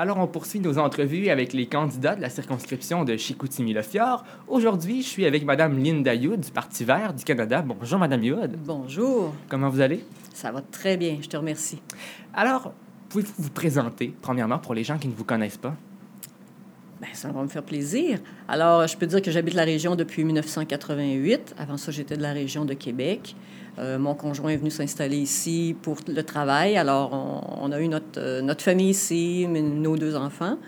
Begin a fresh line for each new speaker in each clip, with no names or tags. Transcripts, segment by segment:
Alors, on poursuit nos entrevues avec les candidats de la circonscription de Chicoutimi-Le-Fjord. Aujourd'hui, je suis avec Mme Linda Youd du Parti vert du Canada. Bonjour, Mme Youd.
Bonjour.
Comment vous allez?
Ça va très bien, je te remercie.
Alors, pouvez-vous vous présenter, premièrement, pour les gens qui ne vous connaissent pas?
Bien, ça va me faire plaisir. Alors, je peux dire que j'habite la région depuis 1988. Avant ça, j'étais de la région de Québec. Euh, mon conjoint est venu s'installer ici pour le travail. Alors, on, a eu notre, euh, notre famille ici, nos deux enfants.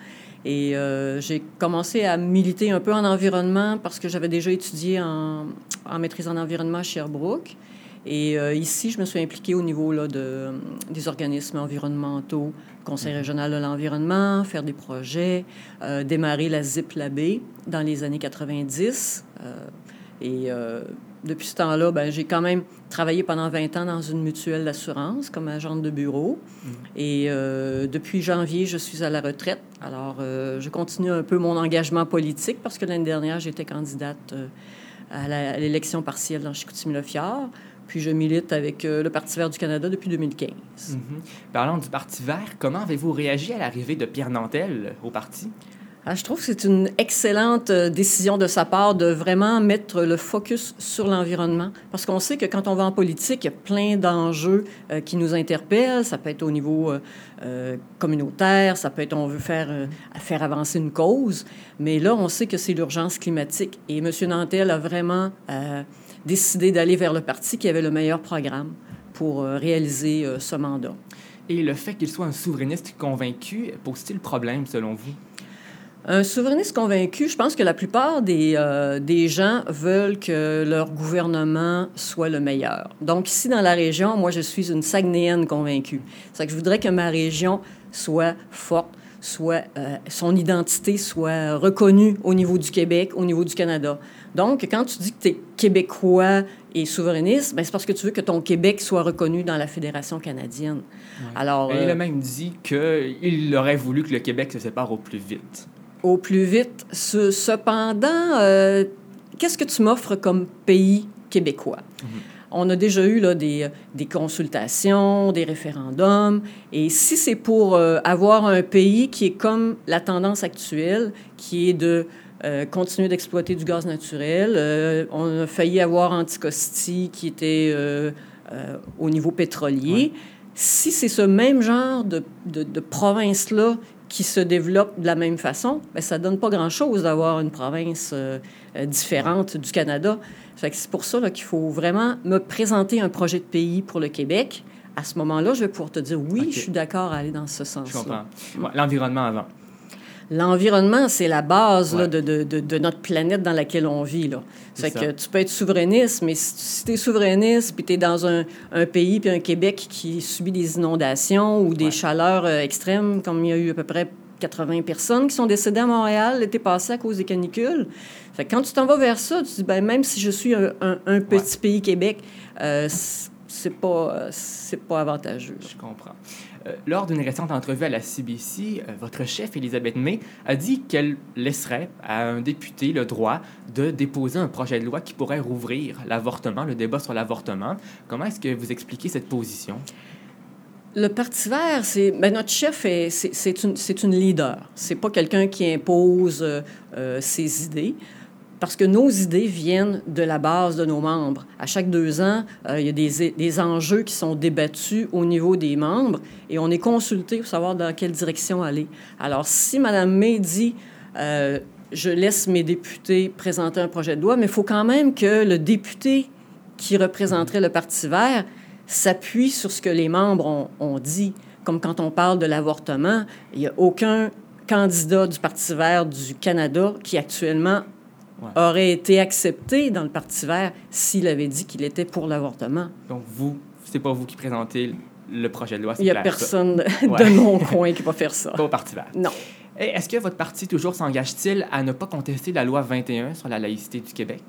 Et euh, j'ai commencé à militer un peu en environnement parce que j'avais déjà étudié en, en, maîtrise en environnement à Sherbrooke. Et ici, je me suis impliquée au niveau là, de, des organismes environnementaux, Conseil régional de l'environnement, faire des projets, démarrer la ZIP Labé dans les années 90. et depuis ce temps-là, ben, j'ai quand même travaillé pendant 20 ans dans une mutuelle d'assurance comme agente de bureau. Mm. Et euh, depuis janvier, je suis à la retraite. Alors, euh, je continue un peu mon engagement politique parce que l'année dernière, j'étais candidate euh, à l'élection partielle dans Chicoutimi-Le-Fjord. Puis je milite avec le Parti vert du Canada depuis 2015. Mm-hmm.
Parlant du Parti vert, comment avez-vous réagi à l'arrivée de Pierre Nantel au parti?
Ah, je trouve que c'est une excellente euh, décision de sa part de vraiment mettre le focus sur l'environnement. Parce qu'on sait que quand on va en politique, il y a plein d'enjeux euh, qui nous interpellent. Ça peut être au niveau euh, communautaire, ça peut être on veut faire, faire avancer une cause. Mais là, on sait que c'est l'urgence climatique. Et M. Nantel a vraiment décidé d'aller vers le parti qui avait le meilleur programme pour réaliser ce mandat.
Et le fait qu'il soit un souverainiste convaincu pose-t-il problème selon vous?
Un souverainiste convaincu, je pense que la plupart des, euh, des gens veulent que leur gouvernement soit le meilleur. Donc, ici, dans la région, moi, je suis une Saguenéenne convaincue. C'est que je voudrais que ma région soit forte, soit euh, son identité soit reconnue au niveau du Québec, au niveau du Canada. Donc, quand tu dis que tu es québécois et souverainiste, ben, c'est parce que tu veux que ton Québec soit reconnu dans la Fédération canadienne.
Alors, il a euh, même dit qu'il aurait voulu que le Québec se sépare au plus vite
au plus vite. cependant, euh, qu'est-ce que tu m'offres comme pays québécois? Mhm. On a déjà eu là, des, des, consultations, des référendums. Et si c'est pour euh, avoir un pays qui est comme la tendance actuelle, qui est de euh, continuer d'exploiter du gaz naturel, on a failli avoir Anticosti qui était au niveau pétrolier. Si c'est ce même genre de, de, de province-là qui se développent de la même façon, mais ça donne pas grand-chose d'avoir une province euh, euh, différente du Canada. C'est pour ça qu'il faut vraiment me présenter un projet de pays pour le Québec. À ce moment-là, je vais pouvoir te dire oui, je suis d'accord à aller dans ce sens-là.
Je comprends. L'environnement avant.
L'environnement, c'est la base de, de, de, notre planète dans laquelle on vit. Là. C'est que tu peux être souverainiste, mais si, tu es souverainiste, puis tu es dans un, un, pays, puis un Québec qui subit des inondations ou des chaleurs euh, extrêmes, comme il y a eu à peu près 80 personnes qui sont décédées à Montréal l'été passé à cause des canicules. Fait quand tu t'en vas vers ça, tu dis, ben, même si je suis un, un, petit pays Québec, euh, c'est pas, c'est pas avantageux.
Je comprends. Euh, lors d'une récente entrevue à la CBC, euh, votre chef, Elisabeth May, a dit qu'elle laisserait à un député le droit de déposer un projet de loi qui pourrait rouvrir l'avortement, le débat sur l'avortement. Comment est-ce que vous expliquez cette position?
Le Parti vert, c'est ben notre chef, c'est une, une leader. C'est pas quelqu'un qui impose euh, ses idées parce que nos idées viennent de la base de nos membres. À chaque deux ans, euh, il y a des, des, enjeux qui sont débattus au niveau des membres et on est consulté pour savoir dans quelle direction aller. Alors, si Mme May dit euh, je laisse mes députés présenter un projet de loi, mais il faut quand même que le député qui représenterait le Parti vert s'appuie sur ce que les membres ont, ont dit. Comme quand on parle de l'avortement, il n'y a aucun candidat du Parti vert du Canada qui actuellement aurait été accepté dans le Parti vert s'il avait dit qu'il était pour l'avortement.
Donc, vous, c'est pas vous qui présentez le projet de loi.
Il n'y a personne de mon coin qui va faire ça.
Pas au Parti vert.
Non.
Est-ce que votre parti toujours s'engage-t-il à ne pas contester la loi 21 sur la laïcité du Québec?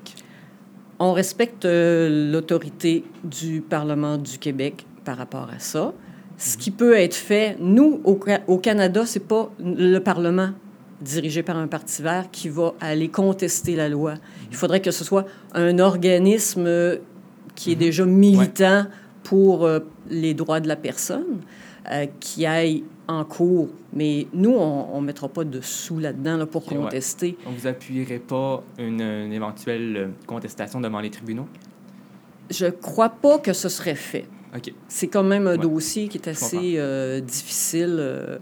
On respecte euh, l'autorité du Parlement du Québec par rapport à ça. Ce qui peut être fait, nous, au, au Canada, c'est pas le Parlement dirigé par un parti vert qui va aller contester la loi. Il faudrait que ce soit un organisme qui est mhm. déjà militant pour euh, les droits de la personne. Euh, qui aille en cours. Mais nous, on ne mettra pas de sous là-dedans là, pour contester.
On ne vous appuierait pas une, une, éventuelle contestation devant les tribunaux?
Je ne crois pas que ce serait fait.
OK.
C'est quand même un dossier qui est assez euh, difficile euh,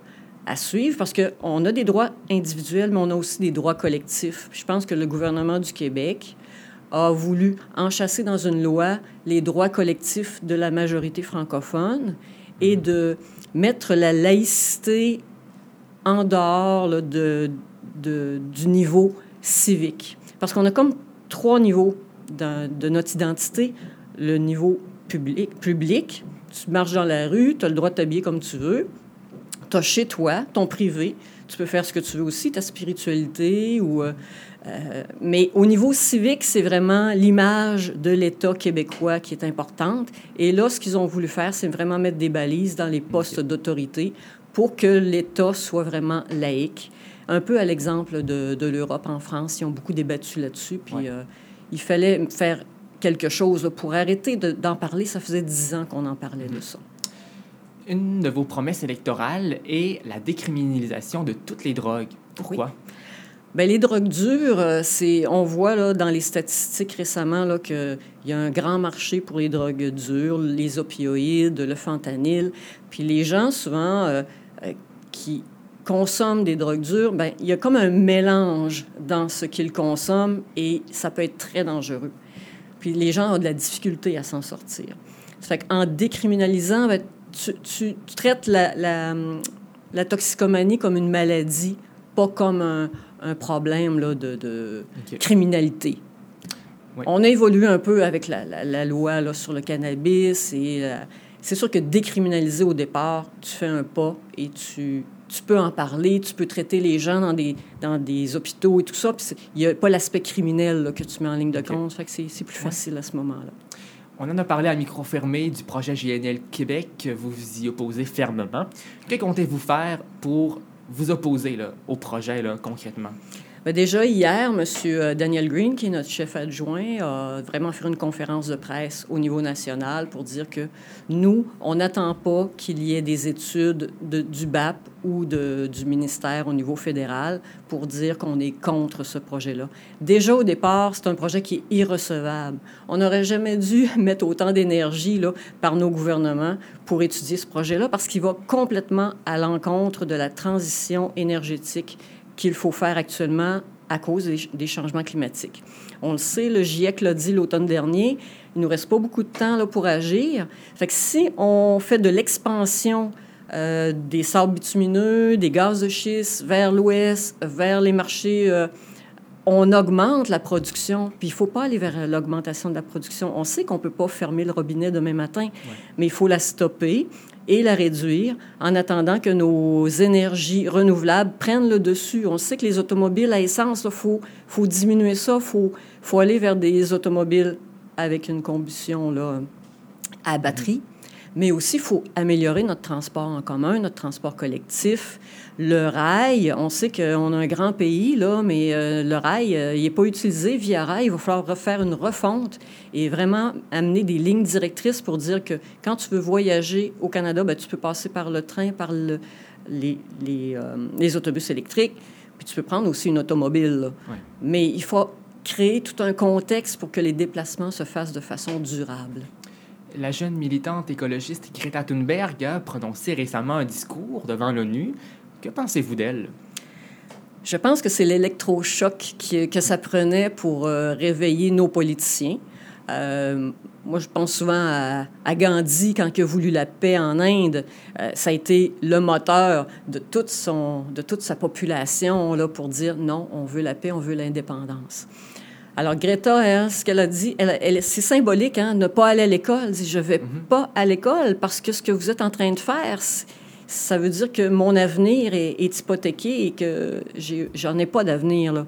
à suivre parce qu'on a des droits individuels, mais on a aussi des droits collectifs. Je pense que le gouvernement du Québec a voulu enchasser dans une loi les droits collectifs de la majorité francophone et de mettre la laïcité en dehors de, de, du niveau civique. Parce qu'on a comme trois niveaux de notre identité. Le niveau public, public, tu marches dans la rue, tu as le droit de t'habiller comme tu veux. Tu as chez toi, ton privé, tu peux faire ce que tu veux aussi, ta spiritualité ou... Euh, euh, mais au niveau civique, c'est vraiment l'image de l'État québécois qui est importante. Et là, ce qu'ils ont voulu faire, c'est vraiment mettre des balises dans les postes d'autorité pour que l'État soit vraiment laïque. Un peu à l'exemple de, de l'Europe en France, ils ont beaucoup débattu là-dessus. Puis euh, il fallait faire quelque chose pour arrêter d'en parler. Ça faisait dix ans qu'on en parlait de ça.
Une de vos promesses électorales est la décriminalisation de toutes les drogues. Pourquoi?
Bien, les drogues dures, euh, c'est, on voit là, dans les statistiques récemment qu'il y a un grand marché pour les drogues dures, les opioïdes, le fentanyl. Puis les gens, souvent, euh, euh, qui consomment des drogues dures, bien, il y a comme un mélange dans ce qu'ils consomment et ça peut être très dangereux. Puis les gens ont de la difficulté à s'en sortir. Ça fait qu'en décriminalisant, ben, tu, traites la, la, toxicomanie comme une maladie, pas comme un, un problème là, de, de criminalité. On a évolué un peu avec la, la loi là, sur le cannabis et c'est sûr que décriminaliser au départ, tu fais un pas et tu, tu peux en parler, tu peux traiter les gens dans des, dans des hôpitaux et tout ça. il n'y a pas l'aspect criminel que tu mets en ligne de compte. Fait que c'est plus facile à ce moment-là.
On en a parlé à micro fermé du projet GNL Québec. Vous vous y opposez fermement. Que comptez-vous faire pour vous opposer là, au projet là, concrètement?
Bien, déjà, hier, M. Daniel Green, qui est notre chef adjoint, a vraiment fait une conférence de presse au niveau national pour dire que nous, on n'attend pas qu'il y ait des études de, du BAP ou du ministère au niveau fédéral pour dire qu'on est contre ce projet-là. Déjà, au départ, c'est un projet qui est irrecevable. On n'aurait jamais dû mettre autant d'énergie par nos gouvernements pour étudier ce projet-là parce qu'il va complètement à l'encontre de la transition énergétique qu'il faut faire actuellement à cause des, changements climatiques. On le sait, le GIEC l'a dit l'automne dernier, il nous reste pas beaucoup de temps là, pour agir. Fait que si on fait de l'expansion euh, des sables bitumineux, des gaz de schiste vers l'ouest, vers les marchés, euh, on augmente la production. Puis il faut pas aller vers l'augmentation de la production. On sait qu'on peut pas fermer le robinet demain matin, mais il faut la stopper et la réduire en attendant que nos énergies renouvelables prennent le dessus. On sait que les automobiles à essence, il faut, diminuer ça, il faut, aller vers des automobiles avec une combustion à batterie. Mais aussi, il faut améliorer notre transport en commun, notre transport collectif. Le rail, on sait qu'on a un grand pays, là, mais euh, le rail, euh, il n'est pas utilisé via rail. Il va falloir refaire une refonte et vraiment amener des lignes directrices pour dire que quand tu veux voyager au Canada, ben, tu peux passer par le train, par le, les, les, euh, les, autobus électriques, puis tu peux prendre aussi une automobile. Mais il faut créer tout un contexte pour que les déplacements se fassent de façon durable.
La jeune militante écologiste Greta Thunberg a prononcé récemment un discours devant l'ONU. Que pensez-vous d'elle?
Je pense que c'est l'électrochoc que ça prenait pour euh, réveiller nos politiciens. Euh, moi, je pense souvent à, Gandhi quand il a voulu la paix en Inde. Euh, ça a été le moteur de toute, son, de toute sa population là, pour dire non, on veut la paix, on veut l'indépendance. Alors, Greta, hein, ce qu'elle a dit, elle, c'est symbolique, hein, ne pas aller à l'école. Elle dit, je ne vais mhm. pas à l'école parce que ce que vous êtes en train de faire, ça veut dire que mon avenir est, hypothéqué et que j'en ai, pas d'avenir.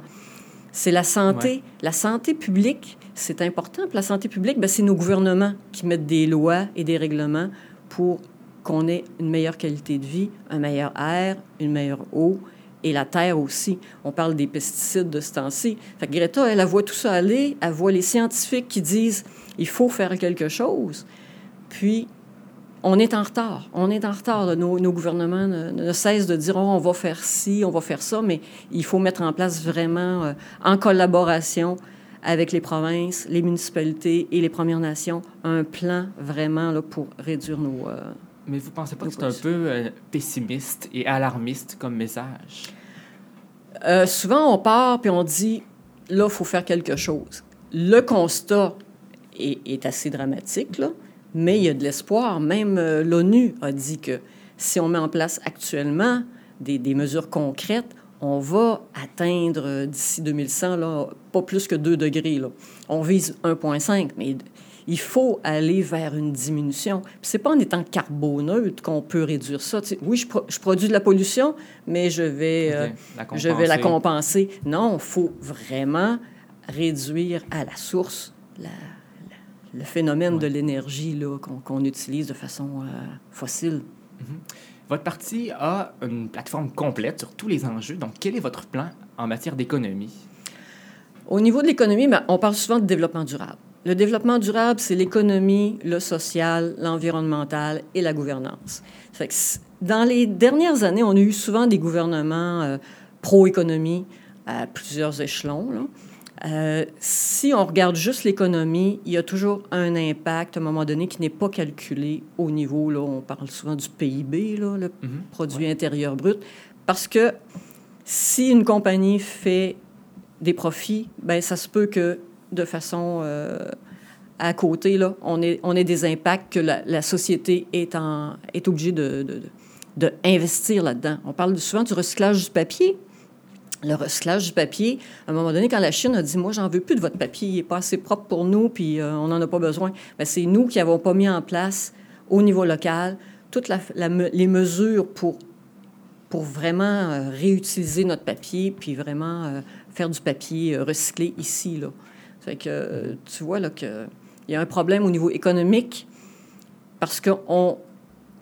C'est la santé. La santé publique, c'est important. Puis la santé publique, ben, c'est nos gouvernements qui mettent des lois et des règlements pour qu'on ait une meilleure qualité de vie, un meilleur air, une meilleure eau et la terre aussi. On parle des pesticides de ce temps-ci. Greta, elle, voit tout ça aller, elle voit les scientifiques qui disent il faut faire quelque chose. Puis, on est en retard. On est en retard. Nos, nos, gouvernements ne, cessent de dire oh, on va faire ci, on va faire ça, mais il faut mettre en place vraiment, euh, en collaboration avec les provinces, les municipalités et les Premières Nations, un plan vraiment là, pour réduire nos. Euh,
mais vous ne pensez pas que c'est un peu euh, pessimiste et alarmiste comme message?
souvent, on part puis on dit là, il faut faire quelque chose. Le constat est, est assez dramatique, là. Mais il y a de l'espoir. Même euh, l'ONU a dit que si on met en place actuellement des, des mesures concrètes, on va atteindre euh, d'ici 2100, là, pas plus que 2 degrés. Là. On vise 1,5, mais il faut aller vers une diminution. Ce n'est pas en étant carboneutre qu'on peut réduire ça. oui, je, je, produis de la pollution, mais je vais, euh, je vais la compenser. Non, il faut vraiment réduire à la source la, le phénomène de l'énergie qu'on utilise de façon euh, fossile.
Mhm. Votre parti a une plateforme complète sur tous les enjeux. Donc, quel est votre plan en matière d'économie?
Au niveau de l'économie, ben, on parle souvent de développement durable. Le développement durable, c'est l'économie, le social, l'environnemental et la gouvernance. dans les dernières années, on a eu souvent des gouvernements euh, pro-économie à plusieurs échelons. Là. Euh, si on regarde juste l'économie, il y a toujours un impact à un moment donné qui n'est pas calculé au niveau, là, on parle souvent du PIB, là, le mhm. produit intérieur brut, parce que si une compagnie fait des profits, ben ça se peut que de façon euh, à côté, là, on ait, on ait des impacts que la, société est, en, est obligée de, de, investir là-dedans. On parle souvent du recyclage du papier le recyclage du papier. À un moment donné, quand la Chine a dit, moi, j'en veux plus de votre papier, il n'est pas assez propre pour nous, puis euh, on n'en a pas besoin, bien, c'est nous qui n'avons pas mis en place au niveau local toutes les mesures pour, pour vraiment euh, réutiliser notre papier, puis vraiment faire du papier recyclé ici. Là. Fait que tu vois là qu'il y a un problème au niveau économique parce qu'on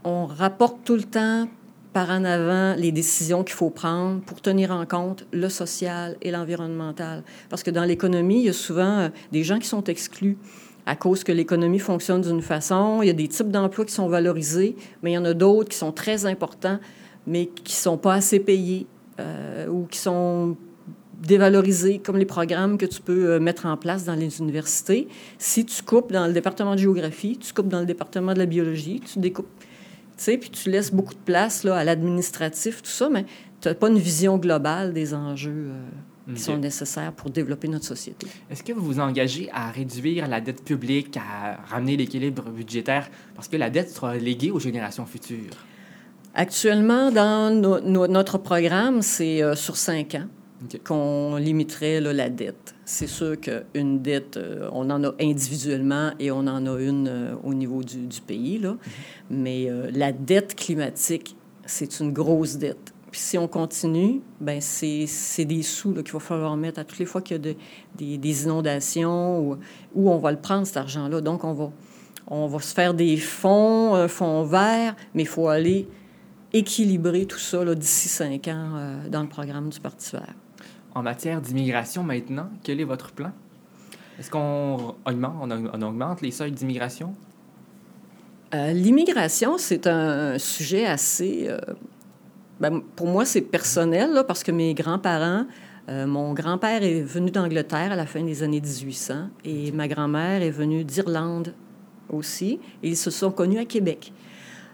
on rapporte tout le temps par en avant les décisions qu'il faut prendre pour tenir en compte le social et l'environnemental. Parce que dans l'économie, il y a souvent euh, des gens qui sont exclus à cause que l'économie fonctionne d'une façon. Il y a des types d'emplois qui sont valorisés, mais il y en a d'autres qui sont très importants, mais qui ne sont pas assez payés euh, ou qui sont dévalorisés, comme les programmes que tu peux euh, mettre en place dans les universités. Si tu coupes dans le département de géographie, tu coupes dans le département de la biologie, tu découpes puis tu laisses beaucoup de place là, à l'administratif, tout ça, mais tu n'as pas une vision globale des enjeux euh, qui sont nécessaires pour développer notre société.
Est-ce que vous vous engagez à réduire la dette publique, à ramener l'équilibre budgétaire, parce que la dette sera léguée aux générations futures?
Actuellement, dans notre programme, c'est euh, sur cinq ans qu'on limiterait la dette. C'est sûr qu'une dette, euh, on en a individuellement et on en a une euh, au niveau du, pays, là. Mm-hmm. mais euh, la dette climatique, c'est une grosse dette. Puis si on continue, ben c'est des sous qu'il va falloir mettre à toutes les fois qu'il y a des, des, inondations ou où on va le prendre, cet argent-là. Donc, on va, on va se faire des fonds, un fonds vert, mais il faut aller équilibrer tout ça d'ici cinq ans dans le programme du Parti vert.
En matière d'immigration maintenant, quel est votre plan? Est-ce qu'on augmente, on augmente les seuils d'immigration?
Euh, l'immigration, c'est un sujet assez... Euh, ben, pour moi, c'est personnel, là, parce que mes grands-parents, euh, mon grand-père est venu d'Angleterre à la fin des années 1800 et ma grand-mère est venue d'Irlande aussi, et ils se sont connus à Québec.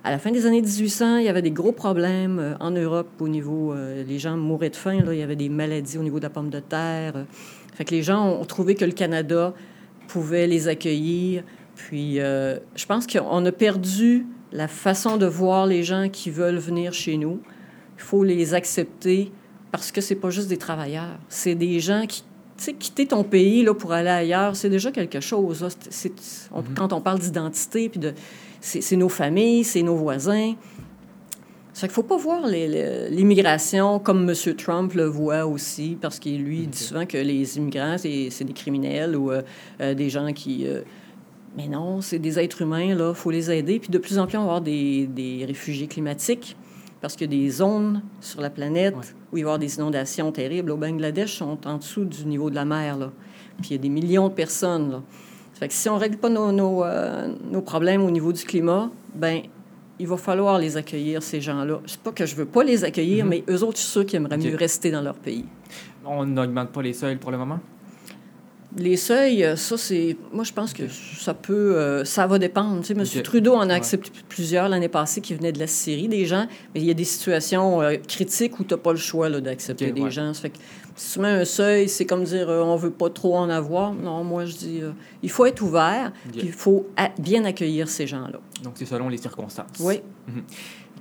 À la fin des années 1800, il y avait des gros problèmes euh, en Europe au niveau... Euh, les gens mouraient de faim, là, il y avait des maladies au niveau de la pomme de terre. Fait que les gens ont trouvé que le Canada pouvait les accueillir. Puis euh, je pense qu'on a perdu la façon de voir les gens qui veulent venir chez nous. Il faut les accepter parce que c'est pas juste des travailleurs. C'est des gens qui tu sais, quitter ton pays là, pour aller ailleurs, c'est déjà quelque chose. Mm-hmm. Quand on parle d'identité, puis de, c'est nos familles, c'est nos voisins. Ça qu'il ne faut pas voir l'immigration comme M. Trump le voit aussi, parce qu'il lui dit souvent que les immigrants, c'est des criminels ou euh, euh, des gens qui... Euh, mais non, c'est des êtres humains, là, il faut les aider. Puis de plus en plus, on va avoir des, des réfugiés climatiques, parce qu'il y a des zones sur la planète où il va y avoir des inondations terribles. Au Bangladesh, sont en dessous du niveau de la mer, là. Puis il y a des millions de personnes, là. Fait que si on ne règle pas nos, nos, euh, nos, problèmes au niveau du climat, ben il va falloir les accueillir, ces gens-là. C'est pas que je veux pas les accueillir,
Mhm.
mais eux autres, je suis sûr qu'ils aimeraient mieux rester dans leur pays.
On n'augmente pas les seuils pour le moment?
Les seuils, ça, c'est. Moi, je pense que ça peut. euh, ça va dépendre. Tu sais, M. Trudeau en a
Ouais.
accepté plusieurs l'année passée qui venaient de la Syrie, des gens. Mais il y a des situations euh, critiques où tu n'as pas le choix d'accepter des
ouais.
gens. Ça fait que si tu mets un seuil, c'est comme dire euh, on veut pas trop en avoir. Non, moi, je dis euh, il faut être ouvert, puis il faut bien accueillir ces gens-là.
Donc, c'est selon les circonstances.
Oui.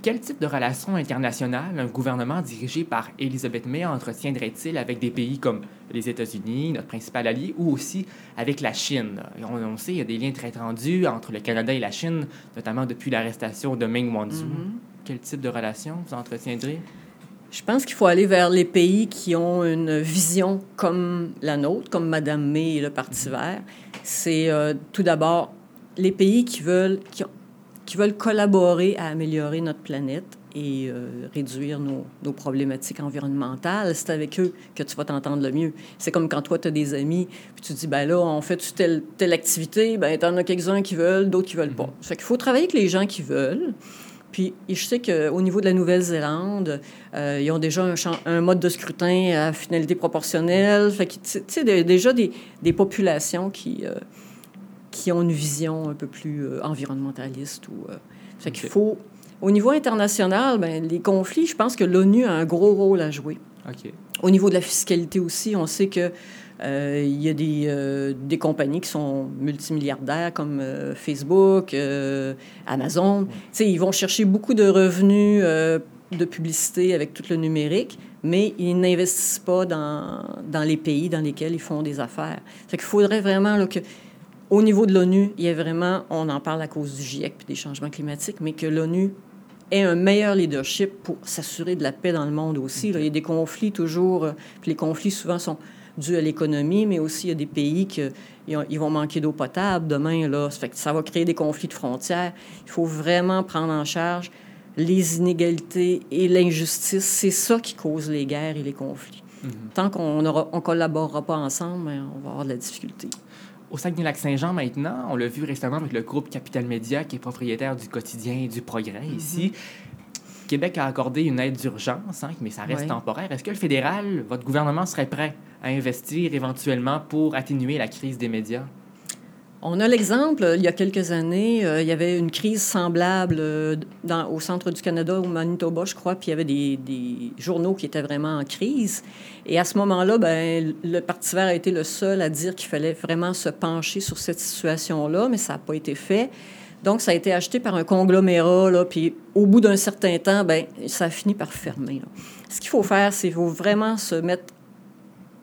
Quel type de relations internationales un gouvernement dirigé par Elisabeth May entretiendrait-il avec des pays comme les États-Unis, notre principal allié, ou aussi avec la Chine? On, on sait qu'il y a des liens très tendus entre le Canada et la Chine, notamment depuis l'arrestation de Meng Wanzhou.
Mhm.
Quel type de relations vous entretiendrez?
Je pense qu'il faut aller vers les pays qui ont une vision comme la nôtre, comme Madame May et le Parti vert. C'est euh, tout d'abord les pays qui veulent, qui, ont- qui veulent collaborer à améliorer notre planète et euh, réduire nos, nos problématiques environnementales. C'est avec eux que tu vas t'entendre le mieux. C'est comme quand toi, tu as des amis, puis tu dis, ben là, on fait telle, telle activité, ben t'en as quelques-uns qui veulent, d'autres qui veulent pas. Ça fait qu'il faut travailler avec les gens qui veulent. Puis je sais qu'au niveau de la Nouvelle-Zélande, euh, ils ont déjà un, champ- un mode de scrutin à finalité proportionnelle. Fait que, tu sais- déjà des, des populations qui, euh, qui ont une vision un peu plus euh, environnementaliste. Ou, euh, fait qu'il faut... Au niveau international, ben, les conflits, je pense que l'ONU a un gros rôle à jouer. Au niveau de la fiscalité aussi, on sait que euh, il y a des, euh, des compagnies qui sont multimilliardaires comme euh, Facebook, Amazon. Tu sais, Ils vont chercher beaucoup de revenus de publicité avec tout le numérique, mais ils n'investissent pas dans, dans les pays dans lesquels ils font des affaires. Fait qu'il faudrait vraiment là, que, au niveau de l'ONU, il y ait vraiment, on en parle à cause du GIEC et des changements climatiques, mais que l'ONU ait un meilleur leadership pour s'assurer de la paix dans le monde aussi. là. Il y a des conflits toujours, euh, puis les conflits souvent sont dus à l'économie, mais aussi il y a des pays qui ils vont manquer d'eau potable demain. Là. Ça, fait que ça va créer des conflits de frontières. Il faut vraiment prendre en charge les inégalités et l'injustice. C'est ça qui cause les guerres et les conflits.
Mhm.
Tant qu'on ne collaborera pas ensemble, ben, on va avoir de la difficulté.
Au Saguenay-Lac-Saint-Jean, maintenant, on l'a vu récemment avec le groupe Capital Média, qui est propriétaire du quotidien et du Progrès ici. Québec a accordé une aide d'urgence, hein, mais ça reste temporaire. Est-ce que le fédéral, votre gouvernement, serait prêt à investir éventuellement pour atténuer la crise des médias?
On a l'exemple, il y a quelques années, euh, il y avait une crise semblable euh, au centre du Canada, au Manitoba, je crois, puis il y avait des, journaux qui étaient vraiment en crise. Et à ce moment-là, ben, le Parti vert a été le seul à dire qu'il fallait vraiment se pencher sur cette situation-là, mais ça n'a pas été fait. Donc, ça a été acheté par un conglomérat, là, puis au bout d'un certain temps, ben, ça a fini par fermer. Ce qu'il faut faire, c'est faut vraiment se mettre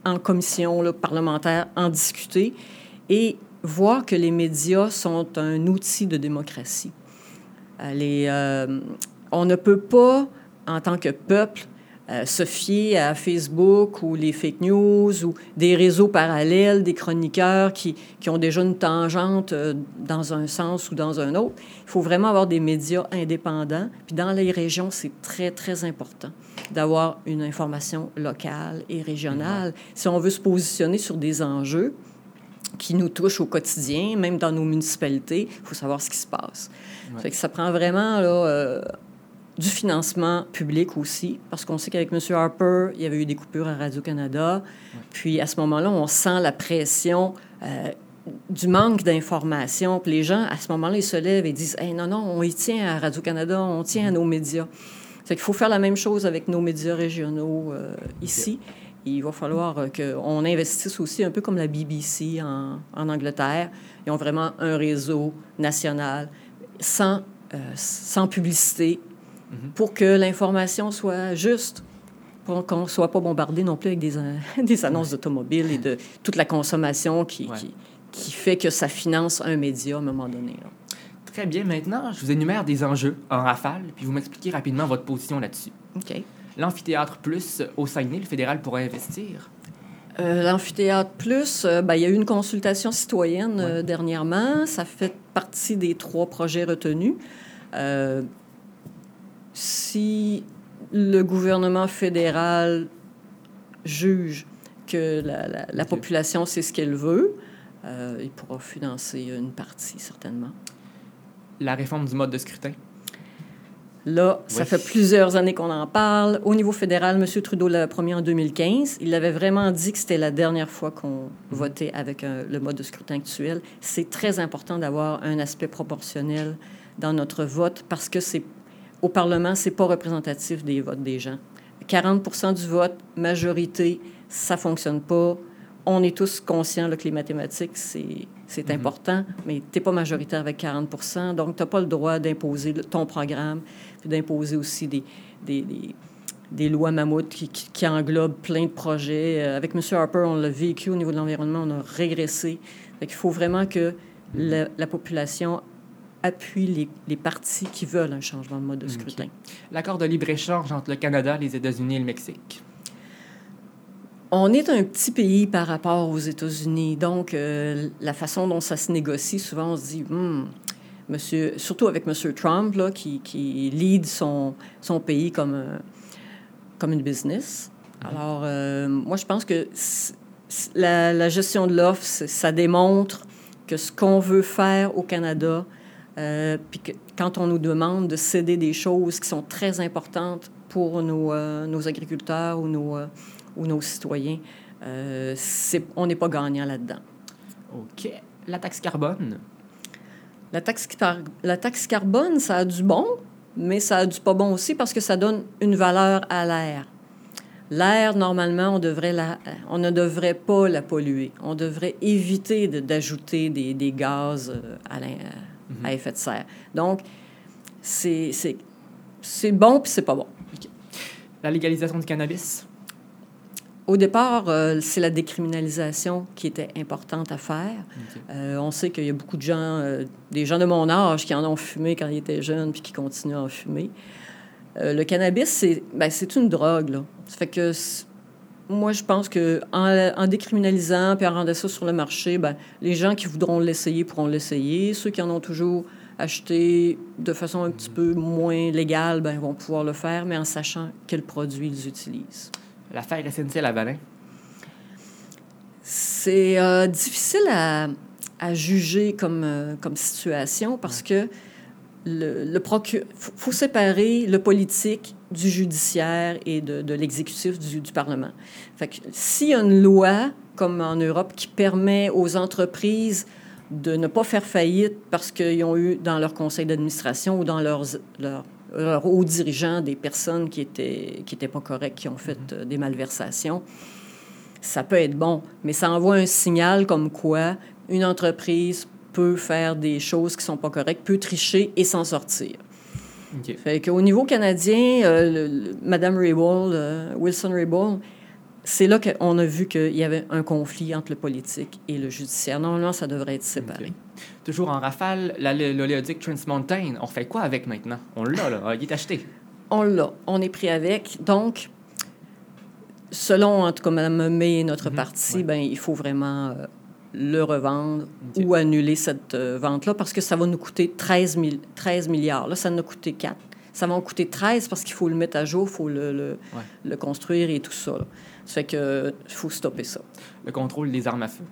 en commission là, parlementaire, en discuter et voir que les médias sont un outil de démocratie. Euh, les, euh, on ne peut pas, en tant que peuple, euh, se fier à Facebook ou les fake news ou des réseaux parallèles, des chroniqueurs qui, qui ont déjà une tangente euh, dans un sens ou dans un autre. Il faut vraiment avoir des médias indépendants. Puis dans les régions, c'est très, très important d'avoir une information locale et régionale. Si on veut se positionner sur des enjeux, qui nous touchent au quotidien, même dans nos municipalités. Il faut savoir ce qui se passe.
Ouais.
Fait que ça prend vraiment là, euh, du financement public aussi, parce qu'on sait qu'avec M. Harper, il y avait eu des coupures à Radio-Canada. Puis à ce moment-là, on sent la pression euh, du manque d'informations. Puis les gens, à ce moment-là, ils se lèvent et disent hey, non, non, on y tient à Radio-Canada, on tient à nos médias. C'est qu'il faut faire la même chose avec nos médias régionaux euh, ici. Il va falloir euh, qu'on investisse aussi, un peu comme la BBC en, en Angleterre. Ils ont vraiment un réseau national sans, euh, sans publicité
Mhm.
pour que l'information soit juste, pour qu'on ne soit pas bombardé non plus avec des, an- des annonces d'automobiles et de toute la consommation qui,
Ouais.
qui, qui fait que ça finance un média à un moment donné. là.
Très bien. Maintenant, je vous énumère des enjeux en rafale, puis vous m'expliquez rapidement votre position là-dessus.
OK.
L'amphithéâtre plus au Saguenay, le fédéral pourrait investir.
Euh, L'amphithéâtre plus, euh, ben, il y a eu une consultation citoyenne euh, dernièrement. Ça fait partie des trois projets retenus. Si le gouvernement fédéral juge que la, la- la
Ok.
population sait ce qu'elle veut, il pourra financer une partie, certainement.
La réforme du mode de scrutin.
Là, ça fait plusieurs années qu'on en parle. Au niveau fédéral, M. Trudeau l'a promis en 2015. Il avait vraiment dit que c'était la dernière fois qu'on votait avec euh, le mode de scrutin actuel. C'est très important d'avoir un aspect proportionnel dans notre vote parce que c'est au Parlement, c'est pas représentatif des votes des gens. 40% du vote, majorité, ça fonctionne pas. On est tous conscients là, que les mathématiques, c'est c'est
Mhm.
important, mais tu n'es pas majoritaire avec 40% donc tu n'as pas le droit d'imposer ton programme, puis d'imposer aussi des, des, des, des lois mammouths qui, qui, qui englobent plein de projets. Euh, avec M. Harper, on l'a vécu au niveau de l'environnement, on a régressé. Qu'il faut vraiment que la, la population appuie les, les partis qui veulent un changement de mode de scrutin.
L'accord de libre-échange entre le Canada, les États-Unis et le Mexique.
On est un petit pays par rapport aux États-Unis, donc euh, la façon dont ça se négocie, souvent on se dit, Hmm, monsieur, surtout avec M. Trump, là, qui, qui lead son, son pays comme, un- comme une business. Alors, euh, moi, je pense que la, la gestion de l'offre, ça démontre que ce qu'on veut faire au Canada, euh, puis que quand on nous demande de céder des choses qui sont très importantes pour nos, euh, nos agriculteurs ou nos, euh, ou nos citoyens, euh, on n'est pas gagnant là-dedans.
OK. La taxe carbone?
La taxe, la taxe carbone, ça a du bon, mais ça a du pas bon aussi parce que ça donne une valeur à l'air. L'air, normalement, on, devrait la, on ne devrait pas la polluer. On devrait éviter de- d'ajouter des, des gaz euh, à, l'in- à effet de serre. Donc, c'est bon puis c'est pas bon.
La légalisation du cannabis?
Au départ, euh, c'est la décriminalisation qui était importante à faire. Euh, on sait qu'il y a beaucoup de gens, euh, des gens de mon âge qui en ont fumé quand ils étaient jeunes puis qui continuent à en fumer. Le cannabis, c'est ben, une drogue. Là. Ça fait que moi, je pense que en, en décriminalisant puis en rendant ça sur le marché, ben, les gens qui voudront l'essayer pourront l'essayer. Ceux qui en ont toujours acheté de façon un petit peu moins légale ben, vont pouvoir le faire, mais en sachant quel produit ils utilisent.
L'affaire SNC-Lavalin.
C'est euh, difficile à, à juger comme, euh, comme situation parce que le, le faut, faut séparer le politique du judiciaire et de, de l'exécutif du, du Parlement. Fait que s'il y a une loi, comme en Europe, qui permet aux entreprises de ne pas faire faillite parce qu'ils ont eu dans leur conseil d'administration ou dans leurs, leurs, hauts dirigeants des personnes qui étaient, qui étaient pas correctes, qui ont fait euh, des malversations, ça peut être bon, mais ça envoie un signal comme quoi une entreprise peut faire des choses qui sont pas correctes, peut tricher et s'en sortir.
OK.
Fait qu'au niveau canadien, euh, le- le- Madame Raybould, euh, Wilson Raybould, c'est là qu'on a vu qu'il y avait un conflit entre le politique et le judiciaire. Normalement, ça devrait être séparé.
Toujours en rafale, l'oléoduc Trans Mountain. On fait quoi avec maintenant? On l'a, là. Ah, Il est acheté.
On l'a, on est pris avec. Donc, selon, en tout cas, Mme May et notre
Mhm,
parti,
ouais.
ben, il faut vraiment euh, le revendre ou annuler cette euh, vente-là parce que ça va nous coûter 13, mille- 13 milliards. Là, ça nous a coûté 4. Ça va en coûter 13 parce qu'il faut le mettre à jour, il faut le, le,
Ouais.
le construire et tout ça. là. Ça fait que faut stopper ça.
Le contrôle des armes à feu.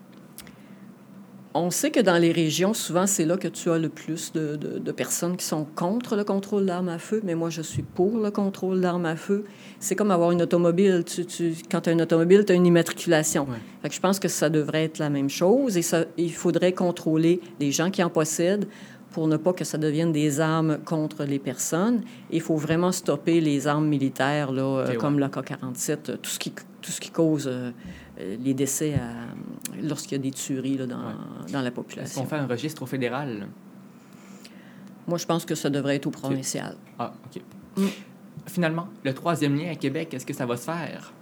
On sait que dans les régions, souvent, c'est là que tu as le plus de, de- de personnes qui sont contre le contrôle d'armes à feu, mais moi, je suis pour le contrôle d'armes à feu. C'est comme avoir une automobile. Tu, tu- quand tu as une automobile, tu as une immatriculation.
Ouais.
Fait que je pense que ça devrait être la même chose et ça, il faudrait contrôler les gens qui en possèdent pour ne pas que ça devienne des armes contre les personnes. Il faut vraiment stopper les armes militaires, là, euh,
ouais.
comme l'AK-47, euh, tout ce qui, tout ce qui cause euh, les décès à- lorsqu'il y a des tueries là, dans,
Ouais.
dans la
Est-ce
population.
qu'on fait un registre au fédéral?
Moi, je pense que ça devrait être au provincial.
Ah, OK.
Mm.
Finalement, le troisième lien à Québec, est-ce que ça va se faire?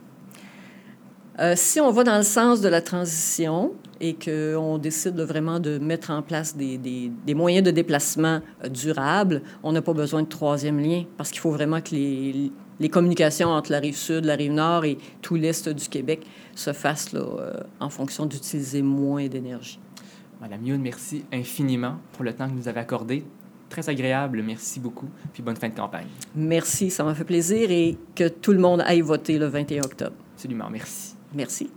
Euh, si on va dans le sens de la transition et qu'on décide de vraiment de mettre en place des, des- des moyens de déplacement euh, durables, on n'a pas besoin de troisième lien parce qu'il faut vraiment que les, les communications entre la rive sud, la rive nord et tout l'est du Québec se fassent là, euh, en fonction d'utiliser moins d'énergie.
Madame Youn, merci infiniment pour le temps que vous nous avez accordé. Très agréable, merci beaucoup. Puis bonne fin de campagne.
Merci, ça m'a fait plaisir et que tout le monde aille voter le 21 octobre.
Absolument, merci.
Merci.